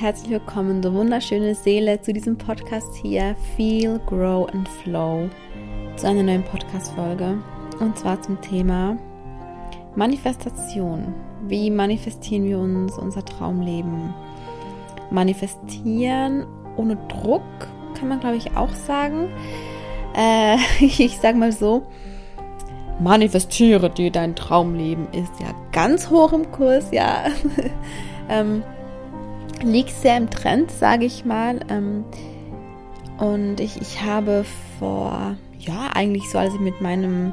herzlich willkommen, du wunderschöne Seele, zu diesem Podcast hier, Feel, Grow and Flow, zu einer neuen Podcast-Folge. Und zwar zum Thema Manifestation. Wie manifestieren wir uns unser Traumleben? Manifestieren ohne Druck, kann man glaube ich auch sagen. Äh, ich sage mal so, manifestiere dir dein Traumleben ist ja ganz hoch im Kurs, ja. ähm, liegt sehr im Trend, sage ich mal. Ähm, und ich, ich habe vor, ja, eigentlich so, als ich mit meinem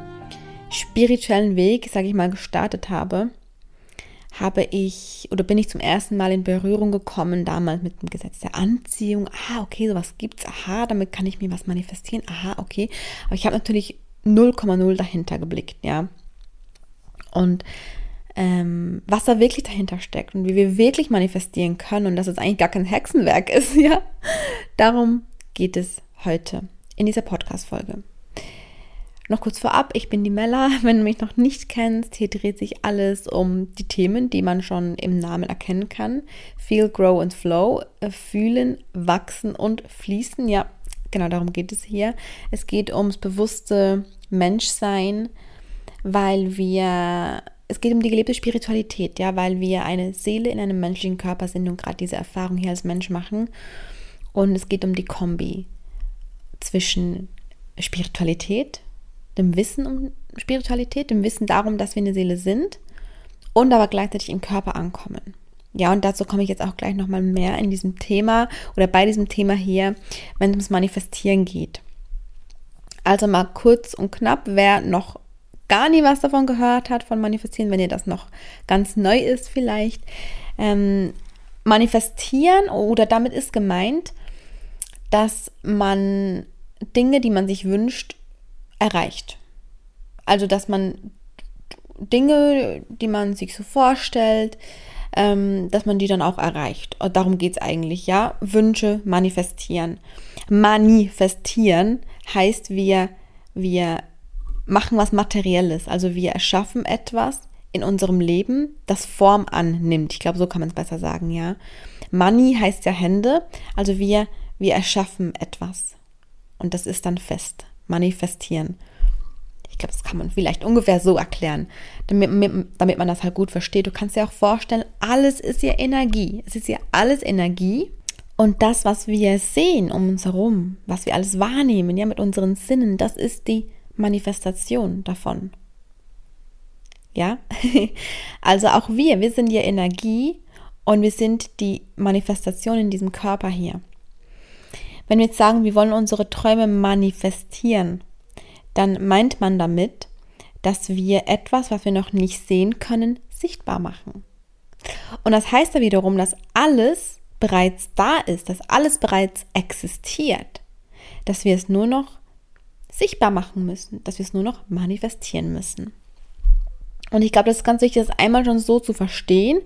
spirituellen Weg, sage ich mal, gestartet habe, habe ich oder bin ich zum ersten Mal in Berührung gekommen, damals mit dem Gesetz der Anziehung. Ah, okay, sowas gibt's. Aha, damit kann ich mir was manifestieren. Aha, okay. Aber ich habe natürlich 0,0 dahinter geblickt, ja. Und ähm, was da wirklich dahinter steckt und wie wir wirklich manifestieren können und dass es eigentlich gar kein Hexenwerk ist, ja. Darum geht es heute in dieser Podcast-Folge. Noch kurz vorab, ich bin die Mella. Wenn du mich noch nicht kennst, hier dreht sich alles um die Themen, die man schon im Namen erkennen kann. Feel, Grow and Flow. Äh, fühlen, wachsen und fließen. Ja, genau darum geht es hier. Es geht ums bewusste Menschsein, weil wir es geht um die gelebte Spiritualität, ja, weil wir eine Seele in einem menschlichen Körper sind und gerade diese Erfahrung hier als Mensch machen. Und es geht um die Kombi zwischen Spiritualität, dem Wissen um Spiritualität, dem Wissen darum, dass wir eine Seele sind und aber gleichzeitig im Körper ankommen. Ja, und dazu komme ich jetzt auch gleich nochmal mehr in diesem Thema oder bei diesem Thema hier, wenn es ums Manifestieren geht. Also mal kurz und knapp, wer noch gar nie was davon gehört hat, von Manifestieren, wenn ihr das noch ganz neu ist vielleicht. Ähm, manifestieren oder damit ist gemeint, dass man Dinge, die man sich wünscht, erreicht. Also dass man Dinge, die man sich so vorstellt, ähm, dass man die dann auch erreicht. Und darum geht es eigentlich, ja. Wünsche manifestieren. Manifestieren heißt, wir, wir machen was Materielles. Also wir erschaffen etwas in unserem Leben, das Form annimmt. Ich glaube, so kann man es besser sagen, ja. Money heißt ja Hände. Also wir, wir erschaffen etwas. Und das ist dann fest. Manifestieren. Ich glaube, das kann man vielleicht ungefähr so erklären, damit, damit man das halt gut versteht. Du kannst dir auch vorstellen, alles ist ja Energie. Es ist ja alles Energie. Und das, was wir sehen um uns herum, was wir alles wahrnehmen, ja, mit unseren Sinnen, das ist die Manifestation davon. Ja, also auch wir, wir sind ja Energie und wir sind die Manifestation in diesem Körper hier. Wenn wir jetzt sagen, wir wollen unsere Träume manifestieren, dann meint man damit, dass wir etwas, was wir noch nicht sehen können, sichtbar machen. Und das heißt ja wiederum, dass alles bereits da ist, dass alles bereits existiert, dass wir es nur noch sichtbar machen müssen, dass wir es nur noch manifestieren müssen. Und ich glaube, das ist ganz wichtig, das einmal schon so zu verstehen,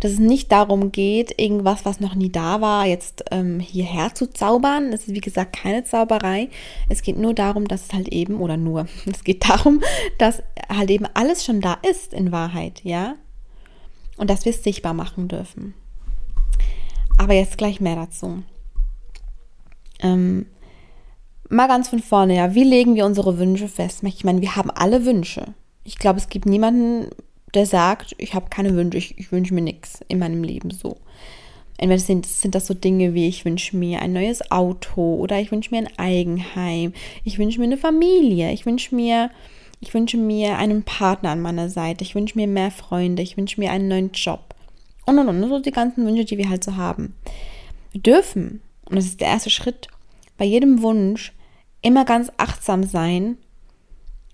dass es nicht darum geht, irgendwas, was noch nie da war, jetzt ähm, hierher zu zaubern. Das ist, wie gesagt, keine Zauberei. Es geht nur darum, dass es halt eben, oder nur, es geht darum, dass halt eben alles schon da ist in Wahrheit, ja? Und dass wir es sichtbar machen dürfen. Aber jetzt gleich mehr dazu. Ähm, Mal ganz von vorne, ja. Wie legen wir unsere Wünsche fest? Ich meine, wir haben alle Wünsche. Ich glaube, es gibt niemanden, der sagt, ich habe keine Wünsche, ich, ich wünsche mir nichts in meinem Leben so. Entweder sind, sind das so Dinge wie, ich wünsche mir ein neues Auto oder ich wünsche mir ein Eigenheim, ich wünsche mir eine Familie, ich wünsche mir, ich wünsche mir einen Partner an meiner Seite, ich wünsche mir mehr Freunde, ich wünsche mir einen neuen Job. Und und und, so die ganzen Wünsche, die wir halt so haben. Wir dürfen, und das ist der erste Schritt, bei jedem Wunsch immer ganz achtsam sein,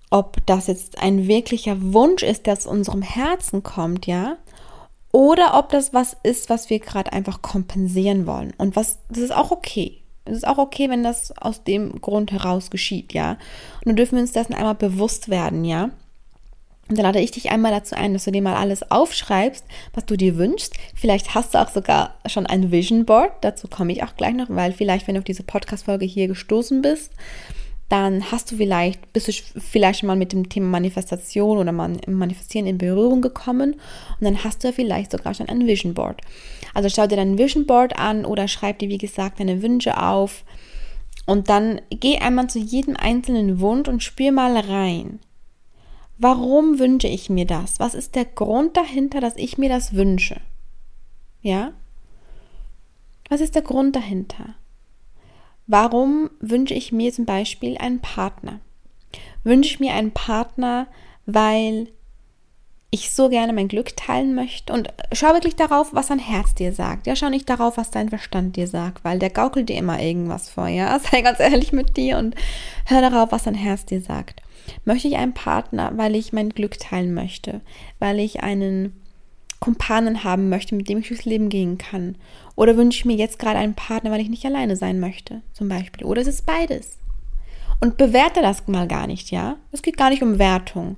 ob das jetzt ein wirklicher Wunsch ist, der aus unserem Herzen kommt, ja, oder ob das was ist, was wir gerade einfach kompensieren wollen. Und was, das ist auch okay. Es ist auch okay, wenn das aus dem Grund heraus geschieht, ja. Und dann dürfen wir uns dessen einmal bewusst werden, ja. Und dann lade ich dich einmal dazu ein, dass du dir mal alles aufschreibst, was du dir wünschst. Vielleicht hast du auch sogar schon ein Vision Board. Dazu komme ich auch gleich noch, weil vielleicht, wenn du auf diese Podcast-Folge hier gestoßen bist, dann hast du vielleicht, bist du vielleicht mal mit dem Thema Manifestation oder Manifestieren in Berührung gekommen und dann hast du vielleicht sogar schon ein Vision Board. Also schau dir dein Vision Board an oder schreib dir, wie gesagt, deine Wünsche auf und dann geh einmal zu jedem einzelnen Wunsch und spür mal rein. Warum wünsche ich mir das? Was ist der Grund dahinter, dass ich mir das wünsche? Ja? Was ist der Grund dahinter? Warum wünsche ich mir zum Beispiel einen Partner? Wünsche ich mir einen Partner, weil ich so gerne mein Glück teilen möchte und schau wirklich darauf, was dein Herz dir sagt. Ja, schau nicht darauf, was dein Verstand dir sagt, weil der gaukelt dir immer irgendwas vor, ja. Sei ganz ehrlich mit dir und hör darauf, was dein Herz dir sagt. Möchte ich einen Partner, weil ich mein Glück teilen möchte, weil ich einen Kumpanen haben möchte, mit dem ich durchs Leben gehen kann? Oder wünsche ich mir jetzt gerade einen Partner, weil ich nicht alleine sein möchte, zum Beispiel? Oder es ist beides. Und bewerte das mal gar nicht, ja? Es geht gar nicht um Wertung.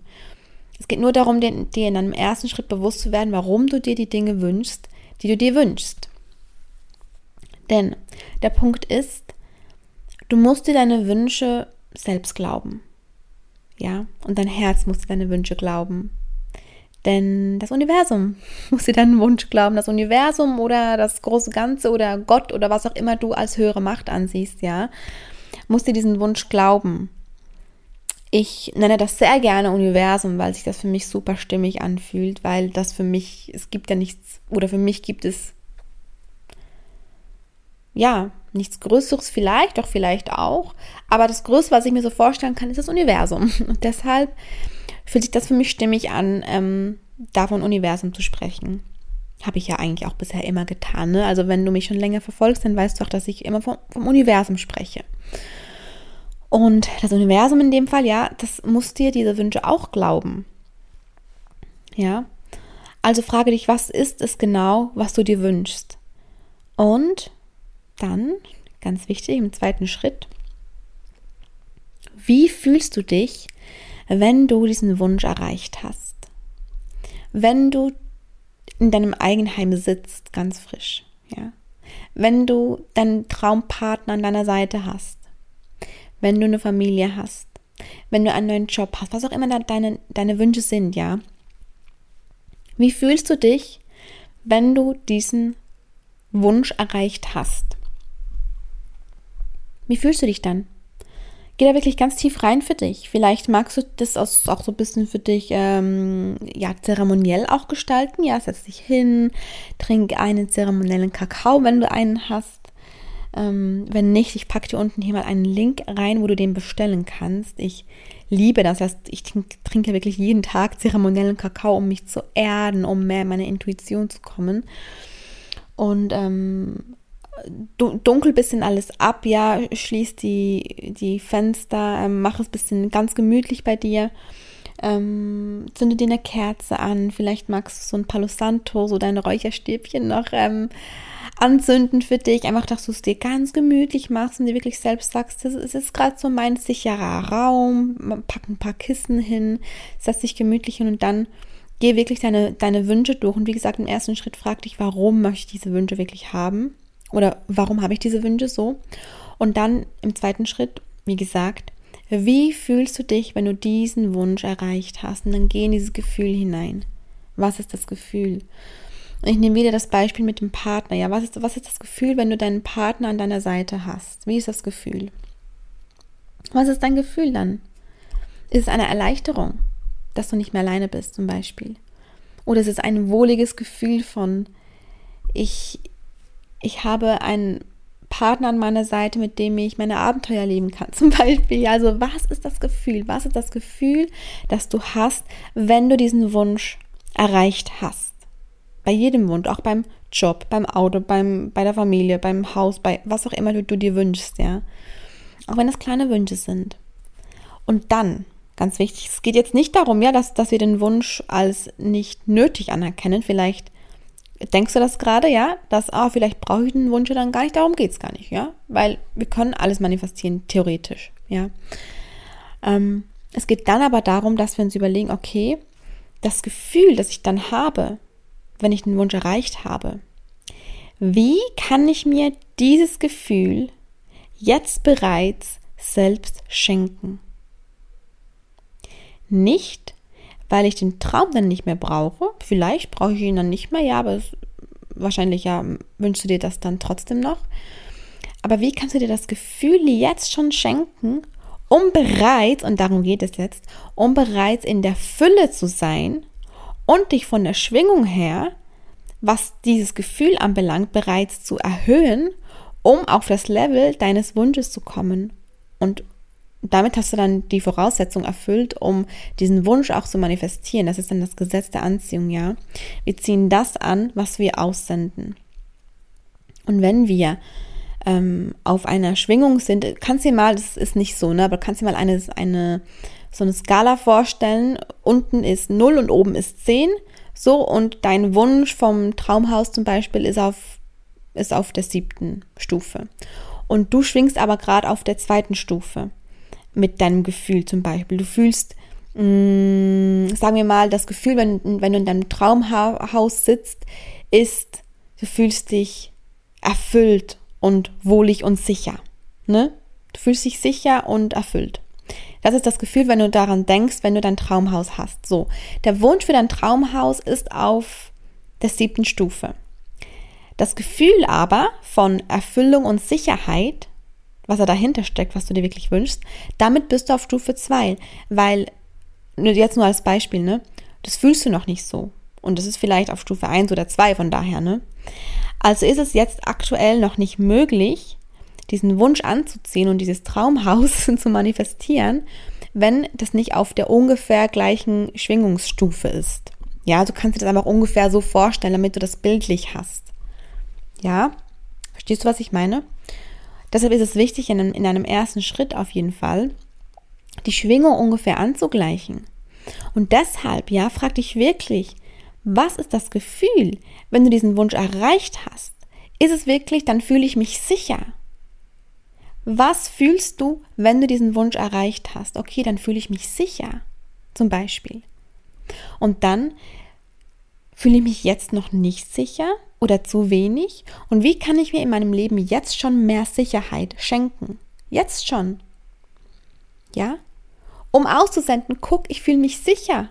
Es geht nur darum, dir in einem ersten Schritt bewusst zu werden, warum du dir die Dinge wünschst, die du dir wünschst. Denn der Punkt ist, du musst dir deine Wünsche selbst glauben. Ja, und dein Herz muss deine Wünsche glauben. Denn das Universum muss dir deinen Wunsch glauben. Das Universum oder das große Ganze oder Gott oder was auch immer du als höhere Macht ansiehst, ja, muss dir diesen Wunsch glauben. Ich nenne das sehr gerne Universum, weil sich das für mich super stimmig anfühlt, weil das für mich, es gibt ja nichts, oder für mich gibt es, ja, nichts Größeres vielleicht, doch vielleicht auch, aber das Größte, was ich mir so vorstellen kann, ist das Universum. Und deshalb fühlt sich das für mich stimmig an, ähm, davon Universum zu sprechen. Habe ich ja eigentlich auch bisher immer getan. Ne? Also wenn du mich schon länger verfolgst, dann weißt du auch, dass ich immer vom, vom Universum spreche. Und das Universum in dem Fall, ja, das muss dir diese Wünsche auch glauben. Ja. Also frage dich, was ist es genau, was du dir wünschst? Und dann, ganz wichtig, im zweiten Schritt, wie fühlst du dich, wenn du diesen Wunsch erreicht hast. Wenn du in deinem Eigenheim sitzt, ganz frisch, ja. Wenn du deinen Traumpartner an deiner Seite hast. Wenn du eine Familie hast. Wenn du einen neuen Job hast, was auch immer deine, deine Wünsche sind, ja. Wie fühlst du dich, wenn du diesen Wunsch erreicht hast? Wie fühlst du dich dann? Geh da wirklich ganz tief rein für dich. Vielleicht magst du das auch so ein bisschen für dich ähm, ja, zeremoniell auch gestalten. Ja, setz dich hin, trink einen zeremoniellen Kakao, wenn du einen hast. Ähm, wenn nicht, ich packe dir unten hier mal einen Link rein, wo du den bestellen kannst. Ich liebe das. heißt, ich trinke wirklich jeden Tag zeremoniellen Kakao, um mich zu erden, um mehr in meine Intuition zu kommen. Und ähm, dunkel bisschen alles ab, ja, schließ die, die Fenster, ähm, mach es bisschen ganz gemütlich bei dir. Ähm, zünde dir eine Kerze an, vielleicht magst du so ein Palo Santo, so deine Räucherstäbchen noch ähm, anzünden für dich, einfach, dass du es dir ganz gemütlich machst und dir wirklich selbst sagst, es ist gerade so mein sicherer Raum, pack ein paar Kissen hin, setz dich gemütlich hin und dann geh wirklich deine, deine Wünsche durch. Und wie gesagt, im ersten Schritt frag dich, warum möchte ich diese Wünsche wirklich haben oder warum habe ich diese Wünsche so? Und dann im zweiten Schritt, wie gesagt, wie fühlst du dich, wenn du diesen Wunsch erreicht hast? Und dann geh in dieses Gefühl hinein. Was ist das Gefühl? Ich nehme wieder das Beispiel mit dem Partner. Ja, was ist, was ist das Gefühl, wenn du deinen Partner an deiner Seite hast? Wie ist das Gefühl? Was ist dein Gefühl dann? Ist es eine Erleichterung, dass du nicht mehr alleine bist, zum Beispiel? Oder ist es ein wohliges Gefühl von, ich, ich habe einen Partner an meiner Seite, mit dem ich meine Abenteuer leben kann, zum Beispiel. Also was ist das Gefühl? Was ist das Gefühl, das du hast, wenn du diesen Wunsch erreicht hast? Bei jedem Wunsch, auch beim Job, beim Auto, beim, bei der Familie, beim Haus, bei was auch immer du, du dir wünschst, ja. Auch wenn das kleine Wünsche sind. Und dann, ganz wichtig, es geht jetzt nicht darum, ja, dass, dass wir den Wunsch als nicht nötig anerkennen. Vielleicht Denkst du das gerade, ja? Dass, ah, vielleicht brauche ich den Wunsch dann gar nicht, darum geht es gar nicht, ja? Weil wir können alles manifestieren, theoretisch, ja? Ähm, es geht dann aber darum, dass wir uns überlegen, okay, das Gefühl, das ich dann habe, wenn ich den Wunsch erreicht habe, wie kann ich mir dieses Gefühl jetzt bereits selbst schenken. Nicht, weil ich den Traum dann nicht mehr brauche. Vielleicht brauche ich ihn dann nicht mehr, ja, aber es, wahrscheinlich ja wünschst du dir das dann trotzdem noch. Aber wie kannst du dir das Gefühl jetzt schon schenken, um bereits, und darum geht es jetzt, um bereits in der Fülle zu sein und dich von der Schwingung her, was dieses Gefühl anbelangt, bereits zu erhöhen, um auf das Level deines Wunsches zu kommen und damit hast du dann die Voraussetzung erfüllt, um diesen Wunsch auch zu manifestieren. Das ist dann das Gesetz der Anziehung, ja. Wir ziehen das an, was wir aussenden. Und wenn wir ähm, auf einer Schwingung sind, kannst du dir mal, das ist nicht so, ne, aber kannst du dir mal eine, eine, so eine Skala vorstellen. Unten ist 0 und oben ist 10. So, und dein Wunsch vom Traumhaus zum Beispiel ist auf, ist auf der siebten Stufe. Und du schwingst aber gerade auf der zweiten Stufe mit deinem Gefühl zum Beispiel. Du fühlst, mh, mm, sagen wir mal, das Gefühl, wenn, wenn du in deinem Traumhaus sitzt, ist, du fühlst dich erfüllt und wohlig und sicher. Ne? Du fühlst dich sicher und erfüllt. Das ist das Gefühl, wenn du daran denkst, wenn du dein Traumhaus hast. So, der Wunsch für dein Traumhaus ist auf der siebten Stufe. Das Gefühl aber von Erfüllung und Sicherheit was er dahinter steckt, was du dir wirklich wünschst, damit bist du auf Stufe 2, weil, jetzt nur als Beispiel, ne, das fühlst du noch nicht so. Und das ist vielleicht auf Stufe 1 oder 2 von daher, ne. Also ist es jetzt aktuell noch nicht möglich, diesen Wunsch anzuziehen und dieses Traumhaus zu manifestieren, wenn das nicht auf der ungefähr gleichen Schwingungsstufe ist. Ja, du kannst dir das einfach ungefähr so vorstellen, damit du das bildlich hast. Ja, verstehst du, was ich meine? Deshalb ist es wichtig, in einem, in einem ersten Schritt auf jeden Fall, die Schwingung ungefähr anzugleichen. Und deshalb, ja, frag dich wirklich, was ist das Gefühl, wenn du diesen Wunsch erreicht hast? Ist es wirklich, dann fühle ich mich sicher. Was fühlst du, wenn du diesen Wunsch erreicht hast? Okay, dann fühle ich mich sicher, zum Beispiel. Und dann fühle ich mich jetzt noch nicht sicher oder zu wenig? Und wie kann ich mir in meinem Leben jetzt schon mehr Sicherheit schenken? Jetzt schon. Ja? Um auszusenden, guck, ich fühle mich sicher.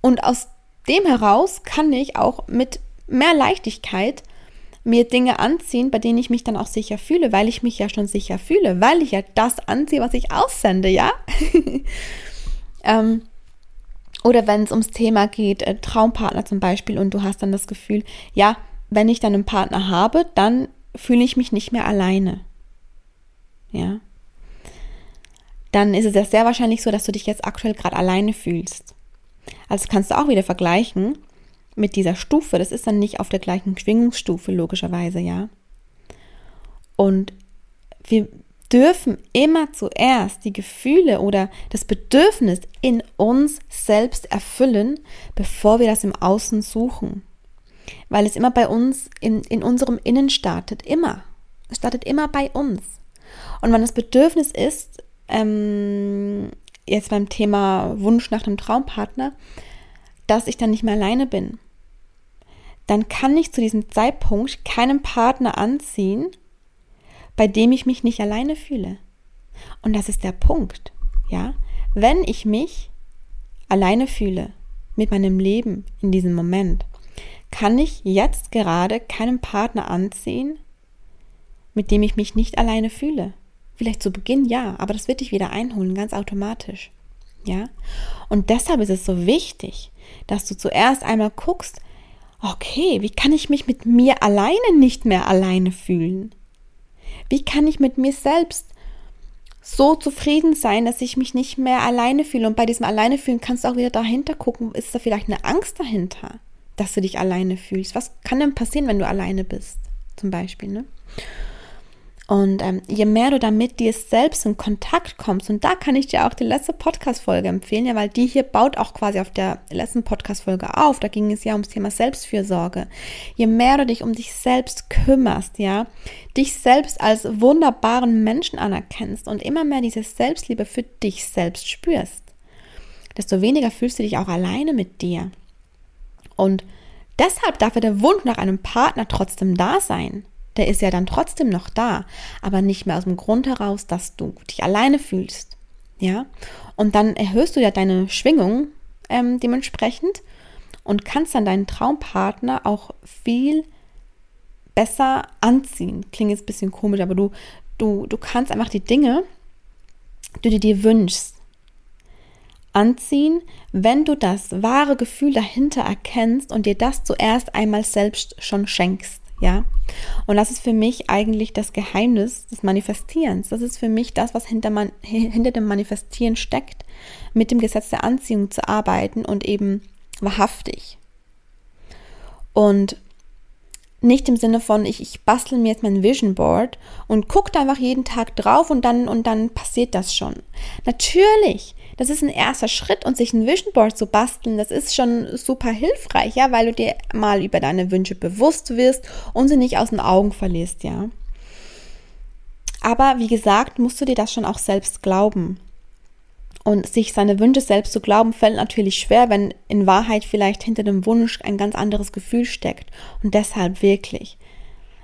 Und aus dem heraus kann ich auch mit mehr Leichtigkeit mir Dinge anziehen, bei denen ich mich dann auch sicher fühle, weil ich mich ja schon sicher fühle, weil ich ja das anziehe, was ich aussende, ja? ähm, oder wenn es ums Thema geht, äh, Traumpartner zum Beispiel, und du hast dann das Gefühl, ja, wenn ich dann einen Partner habe, dann fühle ich mich nicht mehr alleine. Ja. Dann ist es ja sehr wahrscheinlich so, dass du dich jetzt aktuell gerade alleine fühlst. Also kannst du auch wieder vergleichen mit dieser Stufe. Das ist dann nicht auf der gleichen Schwingungsstufe, logischerweise, ja. Und wir dürfen immer zuerst die Gefühle oder das Bedürfnis in uns selbst erfüllen, bevor wir das im Außen suchen. Weil es immer bei uns, in, in unserem Innen startet, immer. Es startet immer bei uns. Und wenn das Bedürfnis ist, ähm, jetzt beim Thema Wunsch nach einem Traumpartner, dass ich dann nicht mehr alleine bin, dann kann ich zu diesem Zeitpunkt keinen Partner anziehen, bei dem ich mich nicht alleine fühle. Und das ist der Punkt, ja? Wenn ich mich alleine fühle mit meinem Leben in diesem Moment, kann ich jetzt gerade keinen Partner anziehen, mit dem ich mich nicht alleine fühle. Vielleicht zu Beginn ja, aber das wird dich wieder einholen, ganz automatisch. Ja? Und deshalb ist es so wichtig, dass du zuerst einmal guckst, okay, wie kann ich mich mit mir alleine nicht mehr alleine fühlen? Wie kann ich mit mir selbst so zufrieden sein, dass ich mich nicht mehr alleine fühle? Und bei diesem Alleine fühlen kannst du auch wieder dahinter gucken, ist da vielleicht eine Angst dahinter, dass du dich alleine fühlst? Was kann denn passieren, wenn du alleine bist? Zum Beispiel, ne? Und ähm, je mehr du damit dir selbst in Kontakt kommst, und da kann ich dir auch die letzte Podcast-Folge empfehlen, ja, weil die hier baut auch quasi auf der letzten Podcast-Folge auf. Da ging es ja ums Thema Selbstfürsorge. Je mehr du dich um dich selbst kümmerst, ja, dich selbst als wunderbaren Menschen anerkennst und immer mehr diese Selbstliebe für dich selbst spürst, desto weniger fühlst du dich auch alleine mit dir. Und deshalb darf der Wunsch nach einem Partner trotzdem da sein. Der ist ja dann trotzdem noch da, aber nicht mehr aus dem Grund heraus, dass du dich alleine fühlst. Ja, und dann erhöhst du ja deine Schwingung ähm, dementsprechend und kannst dann deinen Traumpartner auch viel besser anziehen. Klingt jetzt ein bisschen komisch, aber du, du, du kannst einfach die Dinge, die du dir wünschst, anziehen, wenn du das wahre Gefühl dahinter erkennst und dir das zuerst einmal selbst schon schenkst. Ja, und das ist für mich eigentlich das Geheimnis des Manifestierens. Das ist für mich das, was hinter, man, hinter dem Manifestieren steckt, mit dem Gesetz der Anziehung zu arbeiten und eben wahrhaftig. Und nicht im Sinne von, ich, ich bastel mir jetzt mein Vision Board und gucke einfach jeden Tag drauf und dann, und dann passiert das schon. Natürlich, das ist ein erster Schritt und sich ein Vision Board zu basteln, das ist schon super hilfreich, ja, weil du dir mal über deine Wünsche bewusst wirst und sie nicht aus den Augen verlierst, ja. Aber wie gesagt, musst du dir das schon auch selbst glauben. Und sich seine Wünsche selbst zu glauben, fällt natürlich schwer, wenn in Wahrheit vielleicht hinter dem Wunsch ein ganz anderes Gefühl steckt. Und deshalb wirklich.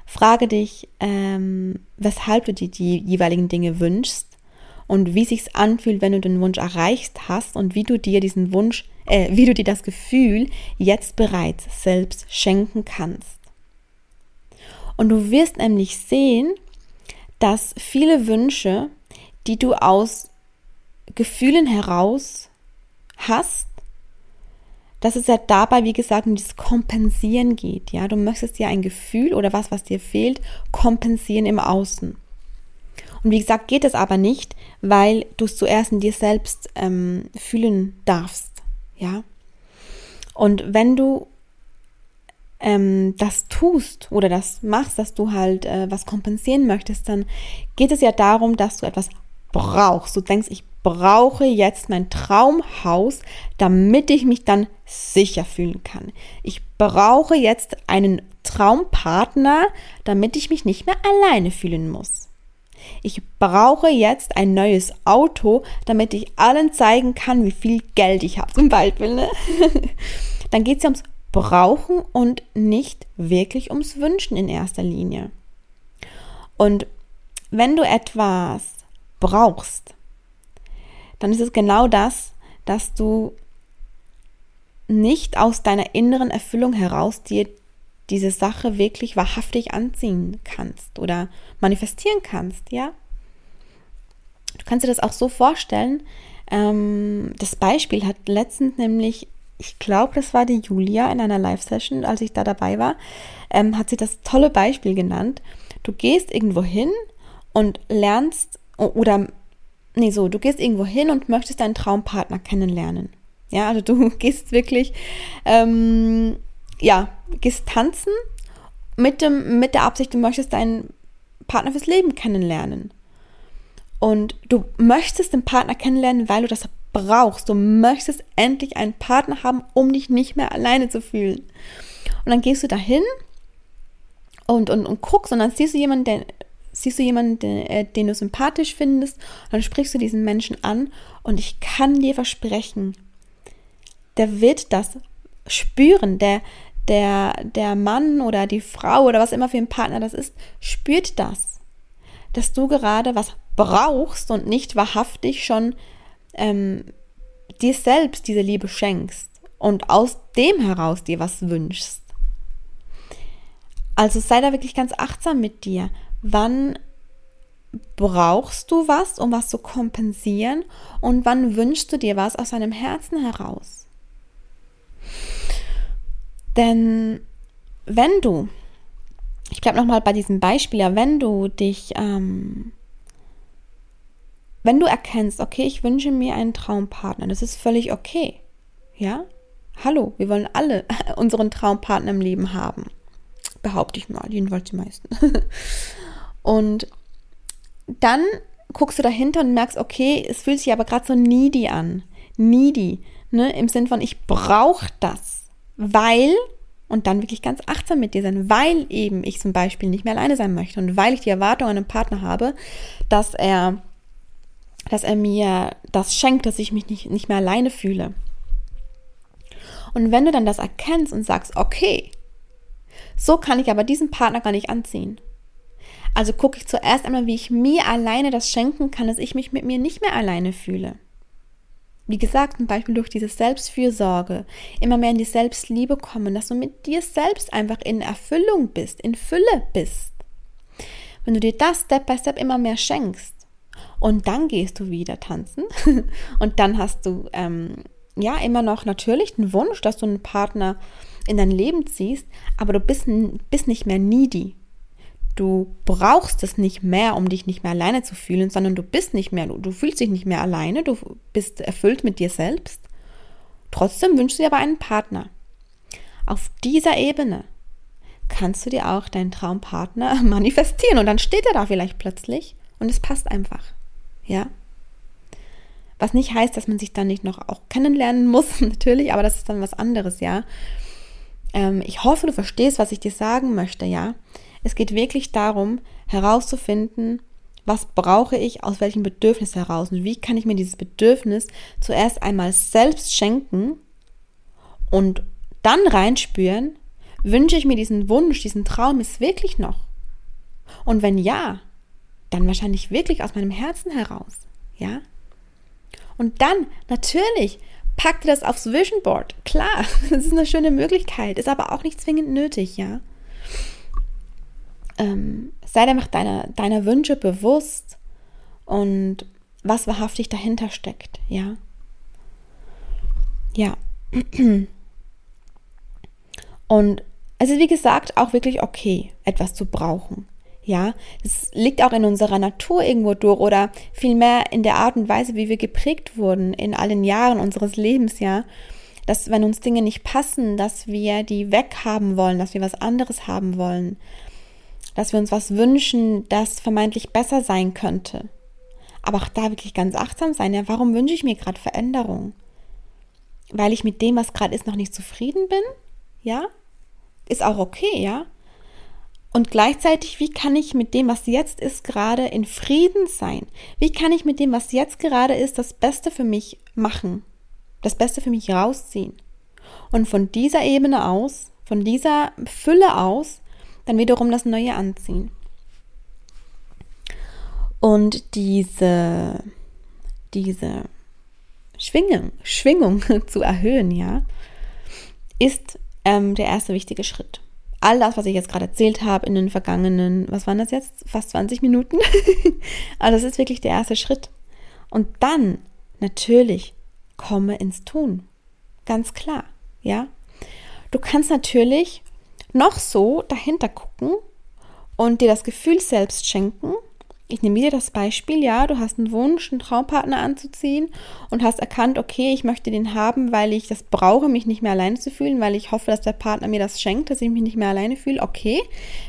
Frage dich, ähm, weshalb du dir die jeweiligen Dinge wünschst und wie sich's anfühlt, wenn du den Wunsch erreicht hast und wie du dir diesen Wunsch, äh, wie du dir das Gefühl jetzt bereits selbst schenken kannst. Und du wirst nämlich sehen, dass viele Wünsche, die du aus Gefühlen heraus hast, dass es ja dabei, wie gesagt, um dieses Kompensieren geht. Ja, du möchtest ja ein Gefühl oder was, was dir fehlt, kompensieren im Außen. Und wie gesagt, geht es aber nicht, weil du es zuerst in dir selbst ähm, fühlen darfst. Ja. Und wenn du ähm, das tust oder das machst, dass du halt äh, was kompensieren möchtest, dann geht es ja darum, dass du etwas brauchst. Du denkst, ich brauche jetzt mein Traumhaus, damit ich mich dann sicher fühlen kann. Ich brauche jetzt einen Traumpartner, damit ich mich nicht mehr alleine fühlen muss. Ich brauche jetzt ein neues Auto, damit ich allen zeigen kann, wie viel Geld ich habe, zum Beispiel. Ne? Dann geht es ja ums Brauchen und nicht wirklich ums Wünschen in erster Linie. Und wenn du etwas brauchst, dann ist es genau das, dass du nicht aus deiner inneren Erfüllung heraus dir diese Sache wirklich wahrhaftig anziehen kannst oder manifestieren kannst, ja. Du kannst dir das auch so vorstellen. Ähm, das Beispiel hat letztens nämlich, ich glaube, das war die Julia in einer Live-Session, als ich da dabei war, ähm, hat sie das tolle Beispiel genannt. Du gehst irgendwo hin und lernst oder nee, so, du gehst irgendwo hin und möchtest deinen Traumpartner kennenlernen. Ja, also du gehst wirklich, ähm, ja, gehst tanzen mit, dem, mit der Absicht, du möchtest deinen Partner fürs Leben kennenlernen. Und du möchtest den Partner kennenlernen, weil du das brauchst. Du möchtest endlich einen Partner haben, um dich nicht mehr alleine zu fühlen. Und dann gehst du dahin und, und, und guckst und dann siehst du jemanden, der siehst du jemanden, den, äh, den du sympathisch findest, dann sprichst du diesen Menschen an und ich kann dir versprechen, der wird das spüren, der, der, der Mann oder die Frau oder was immer für ein Partner das ist, spürt das, dass du gerade was brauchst und nicht wahrhaftig schon ähm, dir selbst diese Liebe schenkst und aus dem heraus dir was wünschst. Also sei da wirklich ganz achtsam mit dir wann brauchst du was, um was zu kompensieren und wann wünschst du dir was aus deinem Herzen heraus. Denn wenn du, ich bleibe nochmal bei diesem Beispiel, ja, wenn du dich, ähm, wenn du erkennst, okay, ich wünsche mir einen Traumpartner, das ist völlig okay, ja, hallo, wir wollen alle unseren Traumpartner im Leben haben, behaupte ich mal, jedenfalls die meisten. Und dann guckst du dahinter und merkst, okay, es fühlt sich aber gerade so needy an. Needy, ne? Im Sinn von, ich brauche das, weil, und dann wirklich ganz achtsam mit dir sein, weil eben ich zum Beispiel nicht mehr alleine sein möchte und weil ich die Erwartung an einen Partner habe, dass er, dass er mir das schenkt, dass ich mich nicht, nicht mehr alleine fühle. Und wenn du dann das erkennst und sagst, okay, so kann ich aber diesen Partner gar nicht anziehen Also gucke ich zuerst einmal, wie ich mir alleine das schenken kann, dass ich mich mit mir nicht mehr alleine fühle. Wie gesagt, zum Beispiel durch diese Selbstfürsorge, immer mehr in die Selbstliebe kommen, dass du mit dir selbst einfach in Erfüllung bist, in Fülle bist. Wenn du dir das Step by Step immer mehr schenkst und dann gehst du wieder tanzen und dann hast du ähm, ja immer noch natürlich den Wunsch, dass du einen Partner in dein Leben ziehst, aber du bist, bist nicht mehr needy. Du brauchst es nicht mehr, um dich nicht mehr alleine zu fühlen, sondern du bist nicht mehr, du, du fühlst dich nicht mehr alleine, du bist erfüllt mit dir selbst. Trotzdem wünschst du dir aber einen Partner. Auf dieser Ebene kannst du dir auch deinen Traumpartner manifestieren und dann steht er da vielleicht plötzlich und es passt einfach. Ja? Was nicht heißt, dass man sich dann nicht noch auch kennenlernen muss, natürlich, aber das ist dann was anderes, ja. Ähm, ich hoffe, du verstehst, was ich dir sagen möchte, ja. Es geht wirklich darum, herauszufinden, was brauche ich aus welchem Bedürfnis heraus und wie kann ich mir dieses Bedürfnis zuerst einmal selbst schenken und dann reinspüren, Wünsche ich mir diesen Wunsch, diesen Traum ist wirklich noch? Und wenn ja, dann wahrscheinlich wirklich aus meinem Herzen heraus. Ja? Und dann, natürlich, pack dir das aufs Vision Board. Klar, das ist eine schöne Möglichkeit, ist aber auch nicht zwingend nötig, ja? Ähm, sei dir einfach deiner, deiner Wünsche bewusst und was wahrhaftig dahinter steckt, ja? Ja. Und es ist wie gesagt auch wirklich okay, etwas zu brauchen. Ja, es liegt auch in unserer Natur irgendwo durch oder vielmehr in der Art und Weise, wie wir geprägt wurden in allen Jahren unseres Lebens, ja, dass wenn uns Dinge nicht passen, dass wir die weghaben wollen, dass wir was anderes haben wollen, dass wir uns was wünschen, das vermeintlich besser sein könnte. Aber auch da wirklich ganz achtsam sein, ja, warum wünsche ich mir gerade Veränderung? Weil ich mit dem, was gerade ist, noch nicht zufrieden bin? Ja? ist auch okay, ja. Und gleichzeitig, wie kann ich mit dem, was jetzt ist, gerade in Frieden sein? Wie kann ich mit dem, was jetzt gerade ist, das Beste für mich machen? Das Beste für mich rausziehen? Und von dieser Ebene aus, von dieser Fülle aus, dann wiederum das Neue anziehen. Und diese, diese Schwingung, Schwingung zu erhöhen, ja, ist ähm, der erste wichtige Schritt. All das, was ich jetzt gerade erzählt habe in den vergangenen, was waren das jetzt? Fast 20 Minuten. also das ist wirklich der erste Schritt. Und dann natürlich komme ins Tun. Ganz klar, ja. Du kannst natürlich noch so dahinter gucken und dir das Gefühl selbst schenken, ich nehme wieder das Beispiel, ja, du hast einen Wunsch, einen Traumpartner anzuziehen und hast erkannt, okay, ich möchte den haben, weil ich das brauche, mich nicht mehr alleine zu fühlen, weil ich hoffe, dass der Partner mir das schenkt, dass ich mich nicht mehr alleine fühle. Okay,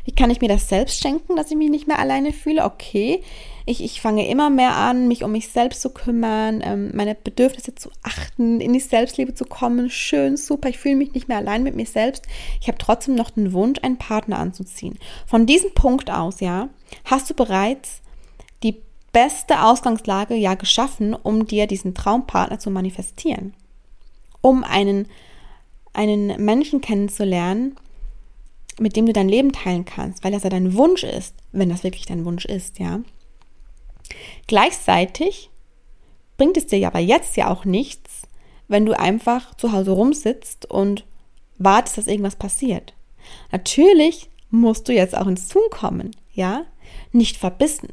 wie kann ich mir das selbst schenken, dass ich mich nicht mehr alleine fühle? Okay, ich, ich fange immer mehr an, mich um mich selbst zu kümmern, ähm, meine Bedürfnisse zu achten, in die Selbstliebe zu kommen. Schön, super, ich fühle mich nicht mehr allein mit mir selbst. Ich habe trotzdem noch den Wunsch, einen Partner anzuziehen. Von diesem Punkt aus, ja, hast du bereits die beste Ausgangslage ja geschaffen, um dir diesen Traumpartner zu manifestieren. Um einen, einen Menschen kennenzulernen, mit dem du dein Leben teilen kannst, weil das ja dein Wunsch ist, wenn das wirklich dein Wunsch ist, ja. Gleichzeitig bringt es dir aber jetzt ja auch nichts, wenn du einfach zu Hause rumsitzt und wartest, dass irgendwas passiert. Natürlich musst du jetzt auch ins Tun kommen, ja? Nicht verbissen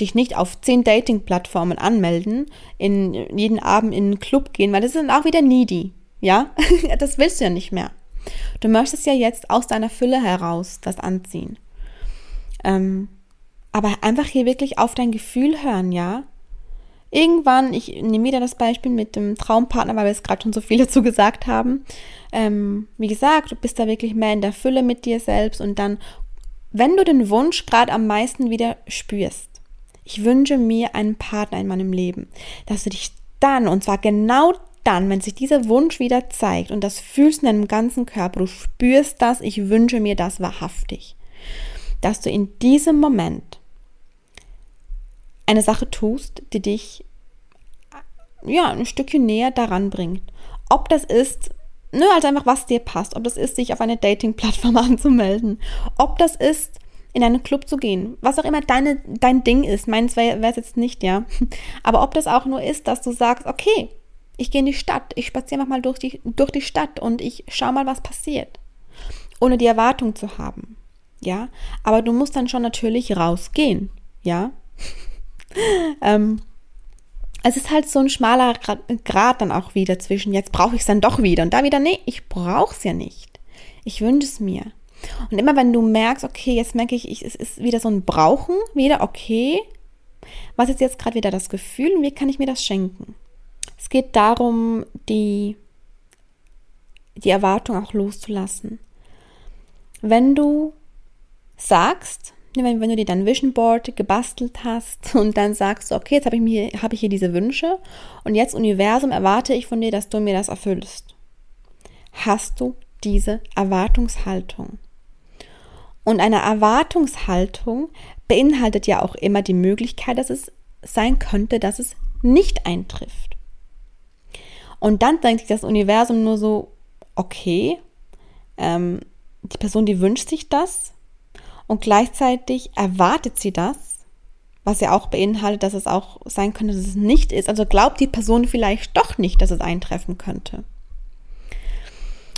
dich nicht auf zehn Dating-Plattformen anmelden, in jeden Abend in einen Club gehen, weil das ist dann auch wieder needy. Ja, das willst du ja nicht mehr. Du möchtest ja jetzt aus deiner Fülle heraus das anziehen. Ähm, aber einfach hier wirklich auf dein Gefühl hören, ja. Irgendwann, ich nehme wieder das Beispiel mit dem Traumpartner, weil wir es gerade schon so viel dazu gesagt haben. Ähm, wie gesagt, du bist da wirklich mehr in der Fülle mit dir selbst und dann, wenn du den Wunsch gerade am meisten wieder spürst, ich wünsche mir einen Partner in meinem Leben, dass du dich dann, und zwar genau dann, wenn sich dieser Wunsch wieder zeigt und das fühlst in deinem ganzen Körper, du spürst das, ich wünsche mir das wahrhaftig, dass du in diesem Moment eine Sache tust, die dich ja ein Stückchen näher daran bringt. Ob das ist, ne, also einfach was dir passt, ob das ist, sich auf eine Dating-Plattform anzumelden, ob das ist, in einen Club zu gehen, was auch immer deine, dein Ding ist. Meins wäre es jetzt nicht, ja. Aber ob das auch nur ist, dass du sagst, okay, ich gehe in die Stadt, ich spaziere mal durch die, durch die Stadt und ich schaue mal, was passiert. Ohne die Erwartung zu haben. Ja. Aber du musst dann schon natürlich rausgehen. Ja. ähm, es ist halt so ein schmaler Grad dann auch wieder zwischen, jetzt brauche ich es dann doch wieder und da wieder, nee, ich brauche es ja nicht. Ich wünsche es mir. Und immer wenn du merkst, okay, jetzt merke ich, ich, es ist wieder so ein Brauchen, wieder okay, was ist jetzt gerade wieder das Gefühl und wie kann ich mir das schenken? Es geht darum, die, die Erwartung auch loszulassen. Wenn du sagst, wenn, wenn du dir dein Vision Board gebastelt hast und dann sagst, okay, jetzt habe ich, mir, hab ich hier diese Wünsche und jetzt Universum erwarte ich von dir, dass du mir das erfüllst. Hast du diese Erwartungshaltung? Und eine Erwartungshaltung beinhaltet ja auch immer die Möglichkeit, dass es sein könnte, dass es nicht eintrifft. Und dann denkt sich das Universum nur so, okay, ähm, die Person, die wünscht sich das und gleichzeitig erwartet sie das, was ja auch beinhaltet, dass es auch sein könnte, dass es nicht ist. Also glaubt die Person vielleicht doch nicht, dass es eintreffen könnte.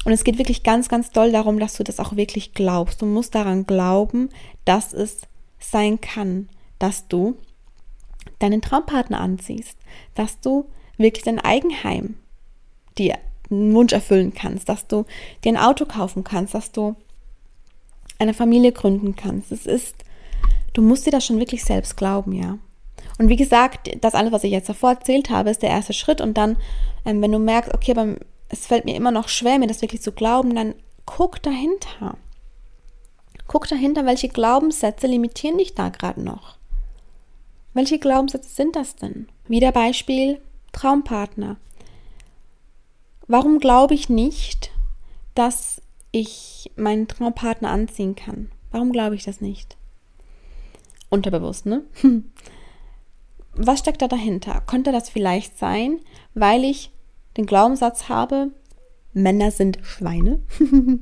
Und es geht wirklich ganz, ganz doll darum, dass du das auch wirklich glaubst. Du musst daran glauben, dass es sein kann, dass du deinen Traumpartner anziehst, dass du wirklich dein Eigenheim dir einen Wunsch erfüllen kannst, dass du dir ein Auto kaufen kannst, dass du eine Familie gründen kannst. Es ist, du musst dir das schon wirklich selbst glauben, ja. Und wie gesagt, das alles, was ich jetzt davor erzählt habe, ist der erste Schritt. Und dann, ähm, wenn du merkst, okay, beim es fällt mir immer noch schwer, mir das wirklich zu glauben, dann guck dahinter. Guck dahinter, welche Glaubenssätze limitieren dich da gerade noch. Welche Glaubenssätze sind das denn? Wieder Beispiel Traumpartner. Warum glaube ich nicht, dass ich meinen Traumpartner anziehen kann? Warum glaube ich das nicht? Unterbewusst, ne? Was steckt da dahinter? Könnte das vielleicht sein, weil ich den Glaubenssatz habe, Männer sind Schweine.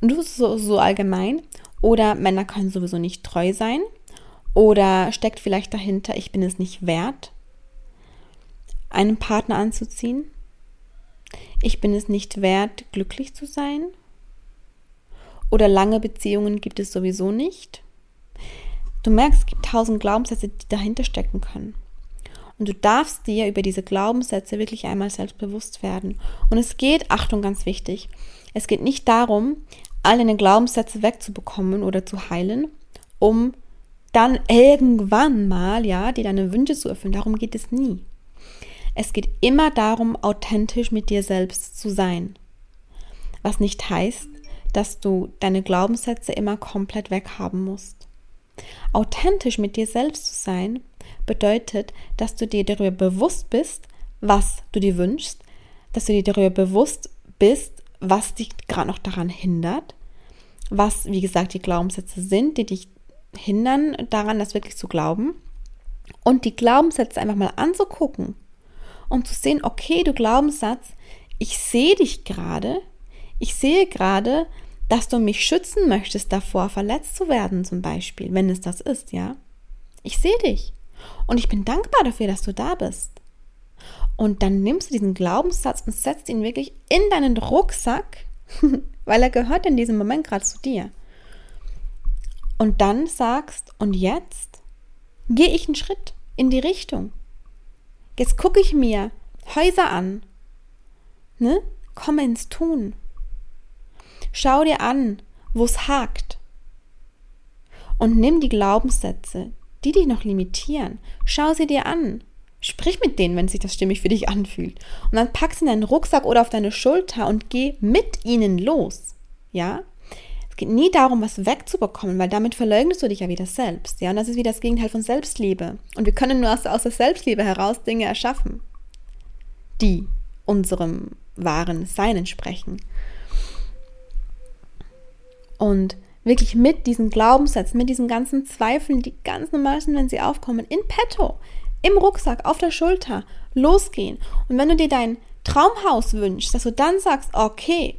Und bist so, so allgemein. Oder Männer können sowieso nicht treu sein. Oder steckt vielleicht dahinter, ich bin es nicht wert, einen Partner anzuziehen. Ich bin es nicht wert, glücklich zu sein. Oder lange Beziehungen gibt es sowieso nicht. Du merkst, es gibt tausend Glaubenssätze, die dahinter stecken können. Und du darfst dir über diese Glaubenssätze wirklich einmal selbst bewusst werden. Und es geht, Achtung, ganz wichtig, es geht nicht darum, all deine Glaubenssätze wegzubekommen oder zu heilen, um dann irgendwann mal, ja, dir deine Wünsche zu erfüllen. Darum geht es nie. Es geht immer darum, authentisch mit dir selbst zu sein. Was nicht heißt, dass du deine Glaubenssätze immer komplett weghaben musst. Authentisch mit dir selbst zu sein bedeutet, dass du dir darüber bewusst bist, was du dir wünschst, dass du dir darüber bewusst bist, was dich gerade noch daran hindert, was, wie gesagt, die Glaubenssätze sind, die dich hindern daran, das wirklich zu glauben. Und die Glaubenssätze einfach mal anzugucken, um zu sehen, okay, du Glaubenssatz, ich sehe dich gerade, ich sehe gerade, dass du mich schützen möchtest davor, verletzt zu werden, zum Beispiel, wenn es das ist, ja. Ich sehe dich. Und ich bin dankbar dafür, dass du da bist. Und dann nimmst du diesen Glaubenssatz und setzt ihn wirklich in deinen Rucksack, weil er gehört in diesem Moment gerade zu dir. Und dann sagst, und jetzt gehe ich einen Schritt in die Richtung. Jetzt gucke ich mir Häuser an. Ne? Komme ins Tun. Schau dir an, wo es hakt. Und nimm die Glaubenssätze, die dich noch limitieren, schau sie dir an. Sprich mit denen, wenn sich das stimmig für dich anfühlt. Und dann pack sie in deinen Rucksack oder auf deine Schulter und geh mit ihnen los. Ja? Es geht nie darum, was wegzubekommen, weil damit verleugnest du dich ja wieder selbst. Ja? Und das ist wieder das Gegenteil von Selbstliebe. Und wir können nur aus, aus der Selbstliebe heraus Dinge erschaffen, die unserem wahren Sein entsprechen. Und wirklich mit diesen Glaubenssätzen, mit diesen ganzen Zweifeln, die ganz normal sind, wenn sie aufkommen, in petto, im Rucksack, auf der Schulter, losgehen. Und wenn du dir dein Traumhaus wünschst, dass du dann sagst, okay,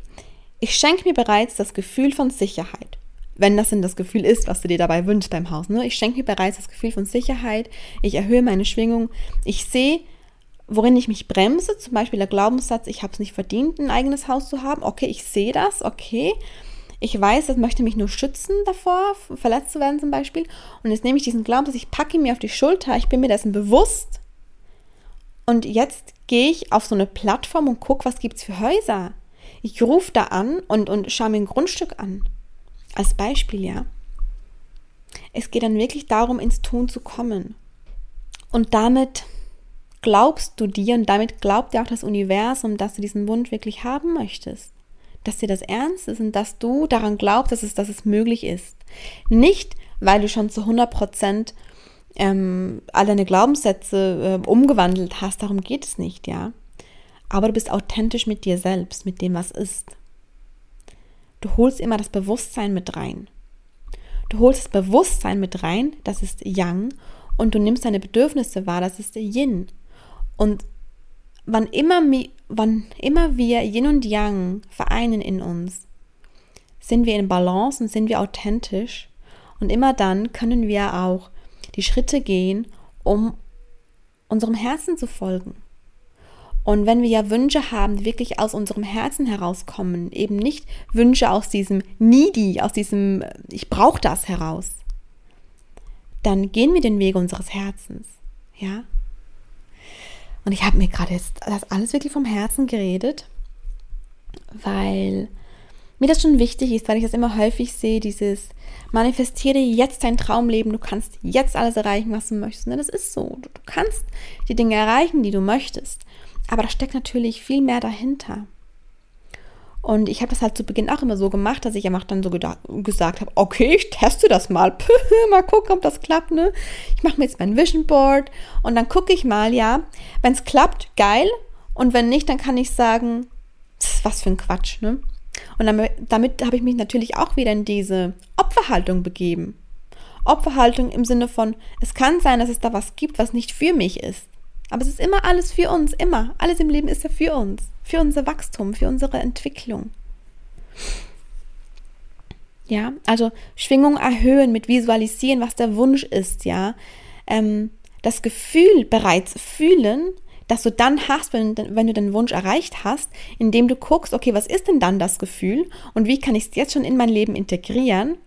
ich schenke mir bereits das Gefühl von Sicherheit. wenn das denn das Gefühl ist, was du dir dabei wünschst beim Haus. Ne? Ich schenke mir bereits das Gefühl von Sicherheit, ich erhöhe meine Schwingung, ich sehe, worin ich mich bremse, zum Beispiel der Glaubenssatz, ich habe es nicht verdient, ein eigenes Haus zu haben. Okay, ich sehe das, okay. Ich weiß, das möchte mich nur schützen davor, verletzt zu werden zum Beispiel. Und jetzt nehme ich diesen Glaubenssatz, ich packe ihn mir auf die Schulter, ich bin mir dessen bewusst. Und jetzt gehe ich auf so eine Plattform und gucke, was gibt es für Häuser. Ich rufe da an und, und schaue mir ein Grundstück an. Als Beispiel, ja. Es geht dann wirklich darum, ins Tun zu kommen. Und damit glaubst du dir und damit glaubt dir auch das Universum, dass du diesen Wunsch wirklich haben möchtest. Dass dir das ernst ist und dass du daran glaubst, dass es, dass es möglich ist. Nicht, weil du schon zu 100 Prozent ähm, all deine Glaubenssätze äh, umgewandelt hast, darum geht es nicht, ja. Aber du bist authentisch mit dir selbst, mit dem, was ist. Du holst immer das Bewusstsein mit rein. Du holst das Bewusstsein mit rein, das ist Yang, und du nimmst deine Bedürfnisse wahr, das ist Yin. Und wann immer, wann immer wir Yin und Yang vereinen in uns, sind wir in Balance und sind wir authentisch. Und immer dann können wir auch die Schritte gehen, um unserem Herzen zu folgen. Und wenn wir ja Wünsche haben, die wirklich aus unserem Herzen herauskommen, eben nicht Wünsche aus diesem Needy, aus diesem Ich brauche das heraus, dann gehen wir den Weg unseres Herzens. Ja? Und ich habe mir gerade jetzt das alles wirklich vom Herzen geredet, weil mir das schon wichtig ist, weil ich das immer häufig sehe, dieses manifestiere jetzt dein Traumleben, du kannst jetzt alles erreichen, was du möchtest. Und das ist so. Du kannst die Dinge erreichen, die du möchtest. Aber da steckt natürlich viel mehr dahinter. Und ich habe das halt zu Beginn auch immer so gemacht, dass ich einfach dann so gesagt habe, okay, ich teste das mal. mal gucken, ob das klappt, ne? Ich mache mir jetzt mein Vision Board und dann gucke ich mal, ja, wenn es klappt, geil. Und wenn nicht, dann kann ich sagen, was für ein Quatsch, ne? Und damit, damit habe ich mich natürlich auch wieder in diese Opferhaltung begeben. Opferhaltung im Sinne von, es kann sein, dass es da was gibt, was nicht für mich ist. Aber es ist immer alles für uns, immer. Alles im Leben ist ja für uns, für unser Wachstum, für unsere Entwicklung. Ja, also Schwingung erhöhen, mit visualisieren, was der Wunsch ist, ja. Ähm, das Gefühl bereits fühlen, dass du dann hast, wenn, wenn du den Wunsch erreicht hast, indem du guckst, okay, was ist denn dann das Gefühl und wie kann ich es jetzt schon in mein Leben integrieren,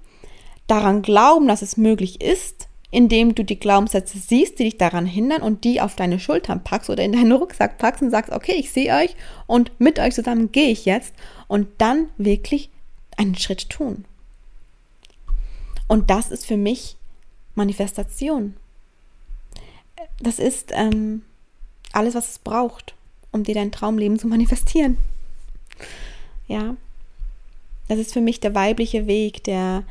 daran glauben, dass es möglich ist, indem du die Glaubenssätze siehst, die dich daran hindern und die auf deine Schultern packst oder in deinen Rucksack packst und sagst, okay, ich sehe euch und mit euch zusammen gehe ich jetzt und dann wirklich einen Schritt tun. Und das ist für mich Manifestation. Das ist ähm, alles, was es braucht, um dir dein Traumleben zu manifestieren. Ja, das ist für mich der weibliche Weg, der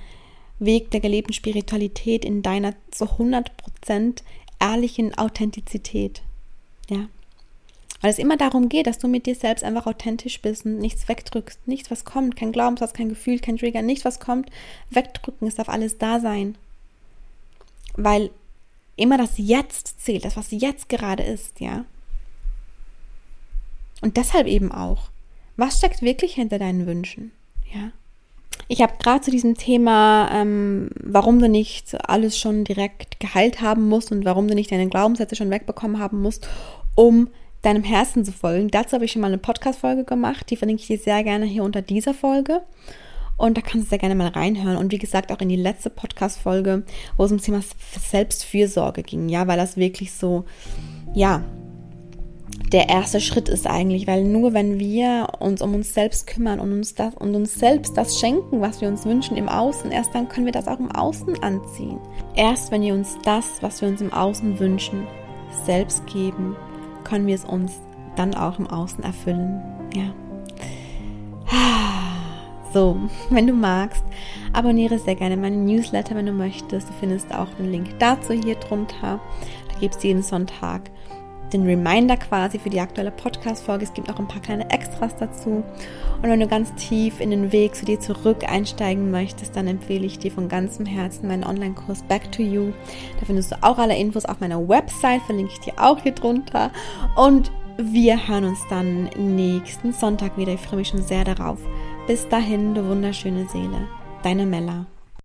Weg der gelebten Spiritualität in deiner zu 100% ehrlichen Authentizität. Ja. Weil es immer darum geht, dass du mit dir selbst einfach authentisch bist und nichts wegdrückst. Nichts, was kommt, kein Glaubenssatz, kein Gefühl, kein Trigger, nichts, was kommt, wegdrücken. Es darf alles da sein. Weil immer das Jetzt zählt, das, was jetzt gerade ist, ja. Und deshalb eben auch, was steckt wirklich hinter deinen Wünschen, ja. Ich habe gerade zu diesem Thema, ähm, warum du nicht alles schon direkt geheilt haben musst und warum du nicht deine Glaubenssätze schon wegbekommen haben musst, um deinem Herzen zu folgen. Dazu habe ich schon mal eine Podcast-Folge gemacht, die verlinke ich dir sehr gerne hier unter dieser Folge. Und da kannst du sehr gerne mal reinhören. Und wie gesagt, auch in die letzte Podcast-Folge, wo es um das Thema Selbstfürsorge ging, ja, weil das wirklich so, ja, der erste Schritt ist eigentlich, weil nur wenn wir uns um uns selbst kümmern und uns das und uns selbst das schenken, was wir uns wünschen im Außen, erst dann können wir das auch im Außen anziehen. Erst wenn wir uns das, was wir uns im Außen wünschen, selbst geben, können wir es uns dann auch im Außen erfüllen. Ja. So, wenn du magst, abonniere sehr gerne meinen Newsletter, wenn du möchtest. Du findest auch den Link dazu hier drunter. Da gibt es jeden Sonntag den Reminder quasi für die aktuelle Podcast-Folge. Es gibt auch ein paar kleine Extras dazu. Und wenn du ganz tief in den Weg zu dir zurück einsteigen möchtest, dann empfehle ich dir von ganzem Herzen meinen Online-Kurs Back to You. Da findest du auch alle Infos auf meiner Website, verlinke ich dir auch hier drunter. Und wir hören uns dann nächsten Sonntag wieder. Ich freue mich schon sehr darauf. Bis dahin, du wunderschöne Seele. Deine Mella.